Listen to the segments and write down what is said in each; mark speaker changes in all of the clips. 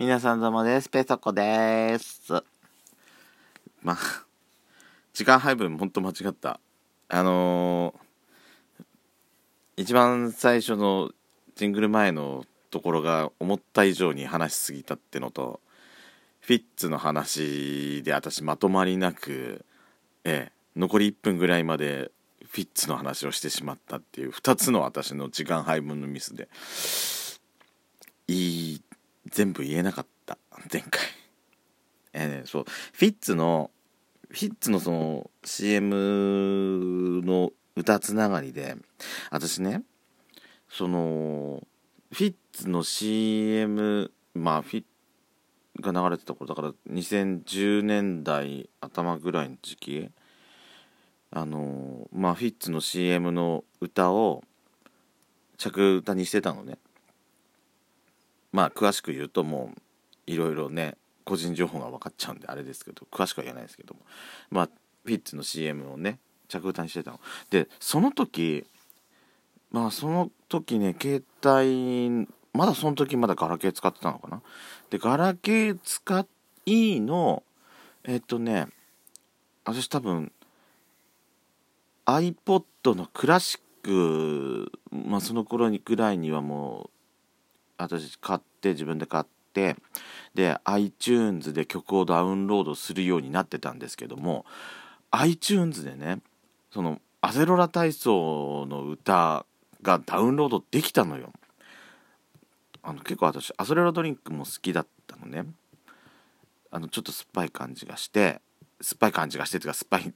Speaker 1: 皆さんどうもです。ペソコです。まあ、時間配分ほんと間違った。あのー一番最初のジングル前のところが思った以上に話しすぎたってのと、フィッツの話で私まとまりなく、ええ、残り1分ぐらいまでフィッツの話をしてしまったっていう2つの私の時間配分のミスで、いい全部言えなかった。前回。えーねそう。フィッツのフィッツのその CM の歌つながりで私ねそのフィッツの CM まあフィッが流れてた頃だから2010年代頭ぐらいの時期あのまあフィッツの CM の歌を着歌にしてたのね。まあ詳しく言うともういろいろね個人情報が分かっちゃうんであれですけど詳しくは言えないですけども。まあフィッツの CM をね着歌にしてたの。でその時まあその時ね携帯まだその時まだガラケー使ってたのかな。でガラケー使いのえっとね私多分 iPod のクラシックまあその頃にぐらいにはもう私買って自分で買ってで iTunes で曲をダウンロードするようになってたんですけども iTunes でねそのアゼロラ体操の歌がダウンロードできたのよ。あの結構私アゼロラドリンクも好きだったのね。あのちょっと酸っぱい感じがして酸っぱい感じがしてというか酸っぱい酸っ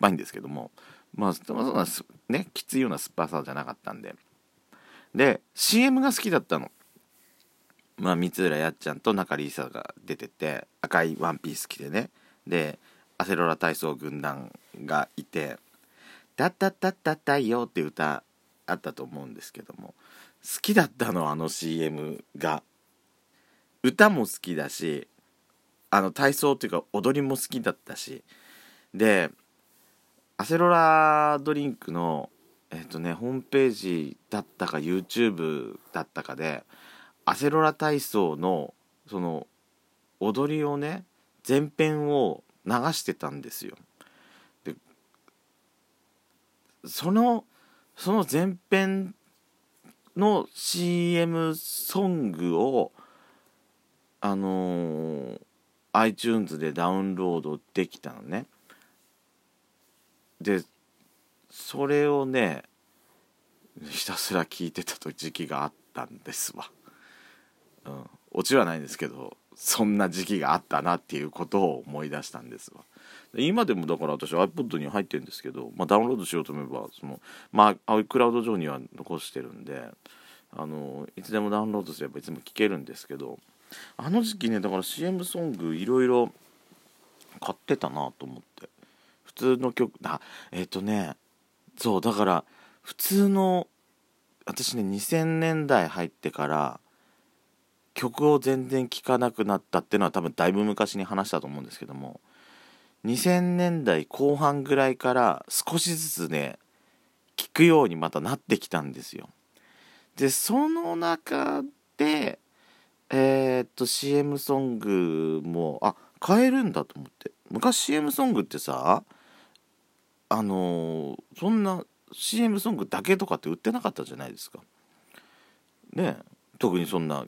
Speaker 1: ぱいんですけどもまあそんなねきついような酸っぱさじゃなかったんで。で CM が好きだったの。まあ、三浦やっちゃんと中里依紗が出てて赤いワンピース着てね。でアセロラ体操軍団がいて「タッタッタッタッタイよ」って歌あったと思うんですけども好きだったのあの CM が。歌も好きだしあの体操っていうか踊りも好きだったし。でアセロラドリンクのえっ、とねホームページだったか YouTube だったかでアセロラ体操のその踊りをね前編を流してたんですよ。でそのその前編の CM ソングをあのー iTunes でダウンロードできたのね。でそれをねひたすら聞いてた時期があったんですわ。うん、オチはないんですけどそんな時期があったなっていうことを思い出したんですわ。今でもだから私 iPod に入ってるんですけど、まあ、ダウンロードしようと思えばそのまあ iCloud 上には残してるんであのいつでもダウンロードすればいつも聴けるんですけどあの時期ねだから CM ソングいろいろ買ってたなと思って。普通の曲あえっ、とねそうだから普通の私ね2000年代入ってから曲を全然聴かなくなったっていうのは多分だいぶ昔に話したと思うんですけども2000年代後半ぐらいから少しずつね聴くようにまたなってきたんですよ。でその中でえーっと CM ソングもあ買えるんだと思って。昔 CM ソングってさあのーそんな CM ソングだけとかって売ってなかったじゃないですか。ね特にそんな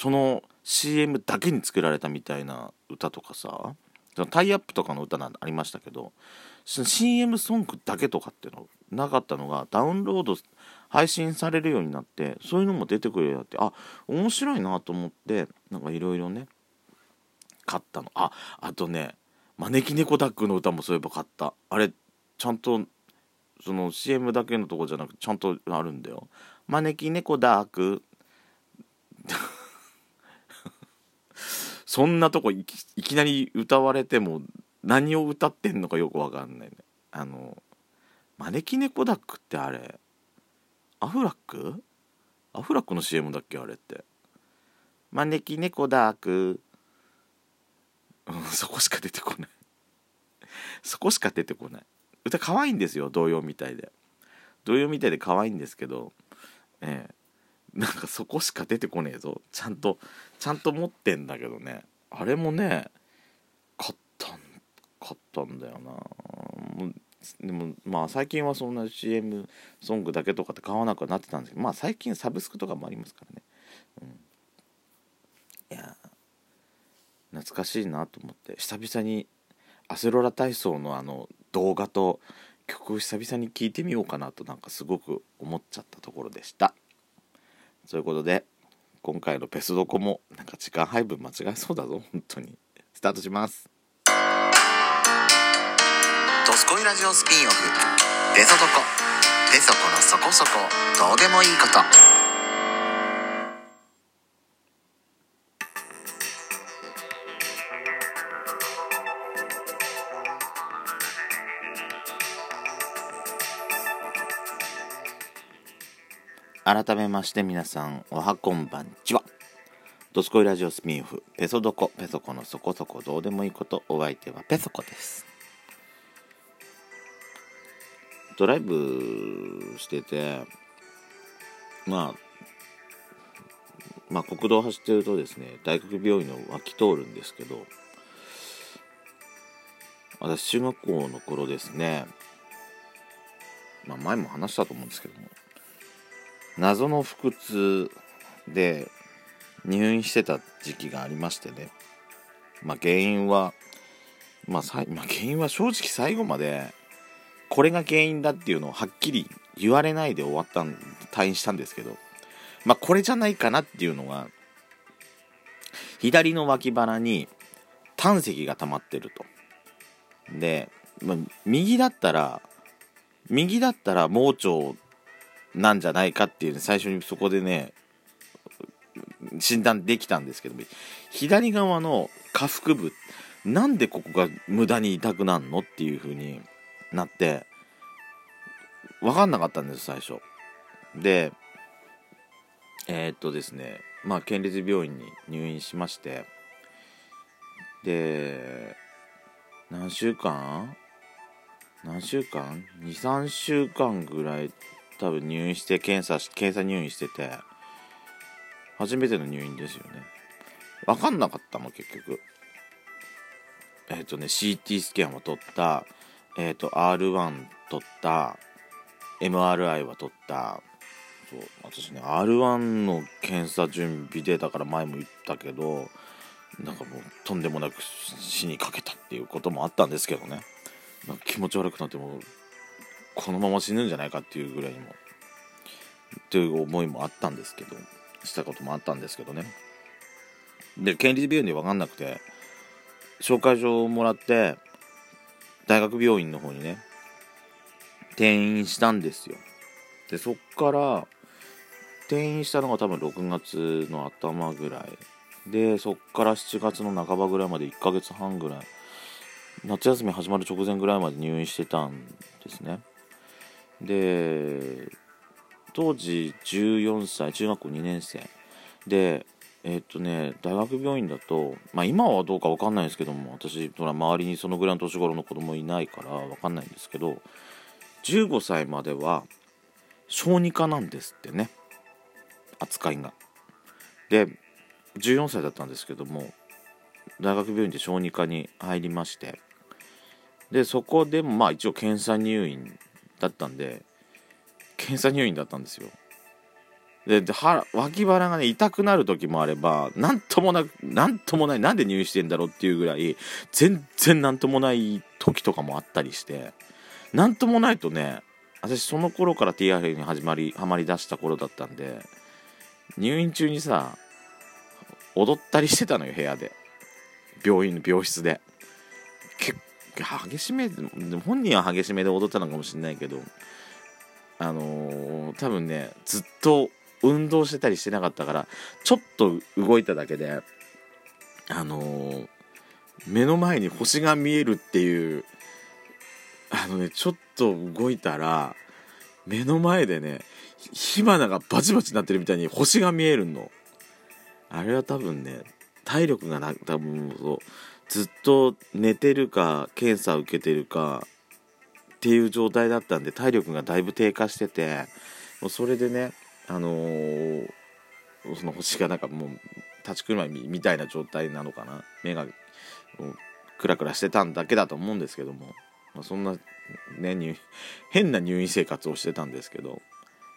Speaker 1: その CM だけに作られたみたいな歌とかさそのタイアップとかの歌なんありましたけど CM ソングだけとかっていうのなかったのがダウンロード配信されるようになってそういうのも出てくるようになってあ面白いなと思ってなんかいろいろね買ったの。ああとね招き猫ダックの歌もそういえば買った。あれちゃんとその CM だけのとこじゃなくてちゃんとあるんだよ。招き猫ダーク。そんなとこいきいきなり歌われても何を歌ってんのかよくわかんないね。あの招き猫ダックってあれアフラック？アフラックの CM だっけあれって。招き猫ダーク。うんそこしか出てこない。そこしか出てこない。歌可愛いんですよ童謡みたいで。童謡みたいで可愛いんですけどええ。なんかそこしか出てこねえぞ。ちゃんとちゃんと持ってんだけどね。あれもね買ったん買ったんだよな。でもまあ最近はそんな CM ソングだけとかって買わなくなってたんですけどまあ最近サブスクとかもありますからね、うん、いや懐かしいなと思って。久々にアセロラ体操のあの動画と曲を久々に聴いてみようかなとなんかすごく思っちゃったところでした。そういうことで今回のペスドコもなんか時間配分間違えそうだぞ本当に。スタートします。
Speaker 2: ドスコイラジオスピンオフ。ペソドコ。ペソコのそこそこ。どうでもいいこと。
Speaker 1: 改めまして皆さんおはこんばんちは。ドスコイラジオスピンオフペソドコペソコのそこそこどうでもいいことお相手はペソコです。ドライブしててまあまあ国道走ってるとですね大学病院の脇通るんですけど私中学校の頃ですねまあ前も話したと思うんですけども謎の腹痛で入院してた時期がありましてね。まあ原因はまあ、まあ、原因は正直最後までこれが原因だっていうのをはっきり言われないで終わったん退院したんですけどまあこれじゃないかなっていうのが左の脇腹に胆石が溜まってると。で、まあ、右だったら右だったら盲腸なんじゃないかっていう、ね、最初にそこでね診断できたんですけども左側の下腹部なんでここが無駄に痛くなるのっていう風になって分かんなかったんです最初。でえー、っとですねまあ県立病院に入院しましてで何週間？何週間？23週間ぐらい多分入院して検査し検査入院してて初めての入院ですよね。分かんなかったの結局。えっ、ー、とね CT スキャンを取った。えっ、ー、と R1 取った。MRI は取った。そう私ね R1 の検査準備データから前も言ったけどなんかもうとんでもなく死にかけたっていうこともあったんですけどね。なんか気持ち悪くなってもこのまま死ぬんじゃないかっていうぐらいにもという思いもあったんですけどしたこともあったんですけどね。で県立病院で分かんなくて紹介状をもらって大学病院の方にね転院したんですよ。でそっから転院したのが多分6月の頭ぐらい。でそっから7月の半ばぐらいまで1ヶ月半ぐらい。夏休み始まる直前ぐらいまで入院してたんですね。で当時14歳中学校2年生。でえ、っとね大学病院だとまあ今はどうか分かんないんですけども私ほら周りにそのぐらいの年頃の子供いないから分かんないんですけど15歳までは小児科なんですってね。扱いが。で14歳だったんですけども大学病院で小児科に入りまして。でそこでもまあ一応検査入院だったんで検査入院だったんですよ。でで脇腹がね痛くなる時もあれば何ともなく何ともないなんで入院してんだろうっていうぐらい全然何ともない時とかもあったりして何ともないとね私その頃から TRF に始まりハマりだした頃だったんで入院中にさ踊ったりしてたのよ部屋で。病院の病室で。結激しめ本人は激しめで踊ったのかもしれないけどあのー、多分ねずっと運動してたりしてなかったからちょっと動いただけであのー、目の前に星が見えるっていうあのねちょっと動いたら目の前でね火花がバチバチになってるみたいに星が見えるの。あれは多分ね体力がな多分そうずっと寝てるか検査受けてるかっていう状態だったんで体力がだいぶ低下しててもうそれでね、あのー、その星がなんかもう立ちくるまみみたいな状態なのかな。目がクラクラしてたんだけだと思うんですけども、まあ、そんなね変な入院生活をしてたんですけど。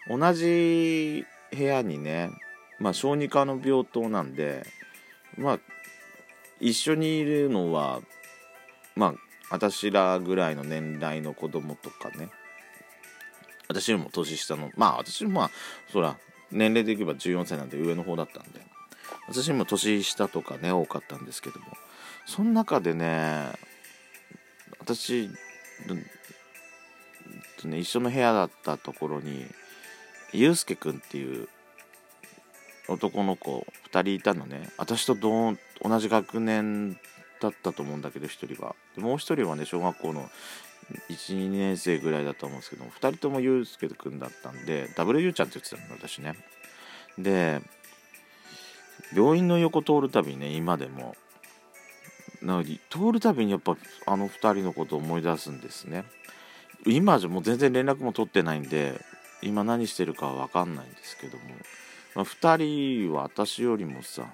Speaker 1: 同じ部屋にねまあ小児科の病棟なんでまあ一緒にいるのはまあ私らぐらいの年代の子供とかね。私よりも年下のまあ私もまあそら年齢でいけば14歳なんで上の方だったんで。私も年下とかね多かったんですけども。その中でね私ね一緒の部屋だったところにゆうすけくんっていう男の子2人いたのね。私と同同じ学年だったと思うんだけど1人はでもう1人はね小学校の12年生ぐらいだと思うんですけど2人ともゆうすけくんだったんで W ちゃんって言ってたの私ね。で病院の横通るたびね今でもなので通るたびにやっぱあの2人のことを思い出すんですね。今じゃもう全然連絡も取ってないんで今何してるかは分かんないんですけども、まあ、2人は私よりもさ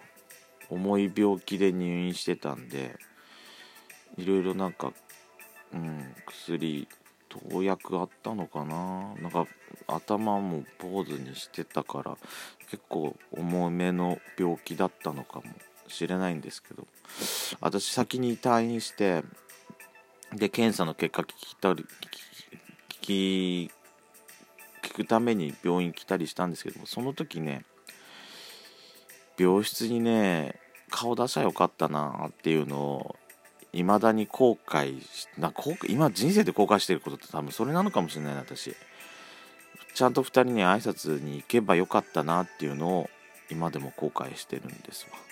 Speaker 1: 重い病気で入院してたんでいろいろなんか、うん、薬投薬あったのかな？なんか頭も坊主にしてたから結構重めの病気だったのかもしれないんですけど私先に退院してで検査の結果聞きたり聞き聞くために病院来たりしたんですけどもその時ね病室にね顔出しゃよかったなっていうのを未だに後悔しな後悔今人生で後悔してることって多分それなのかもしれないな私。ちゃんと2人に挨拶に行けばよかったなっていうのを今でも後悔してるんですわ。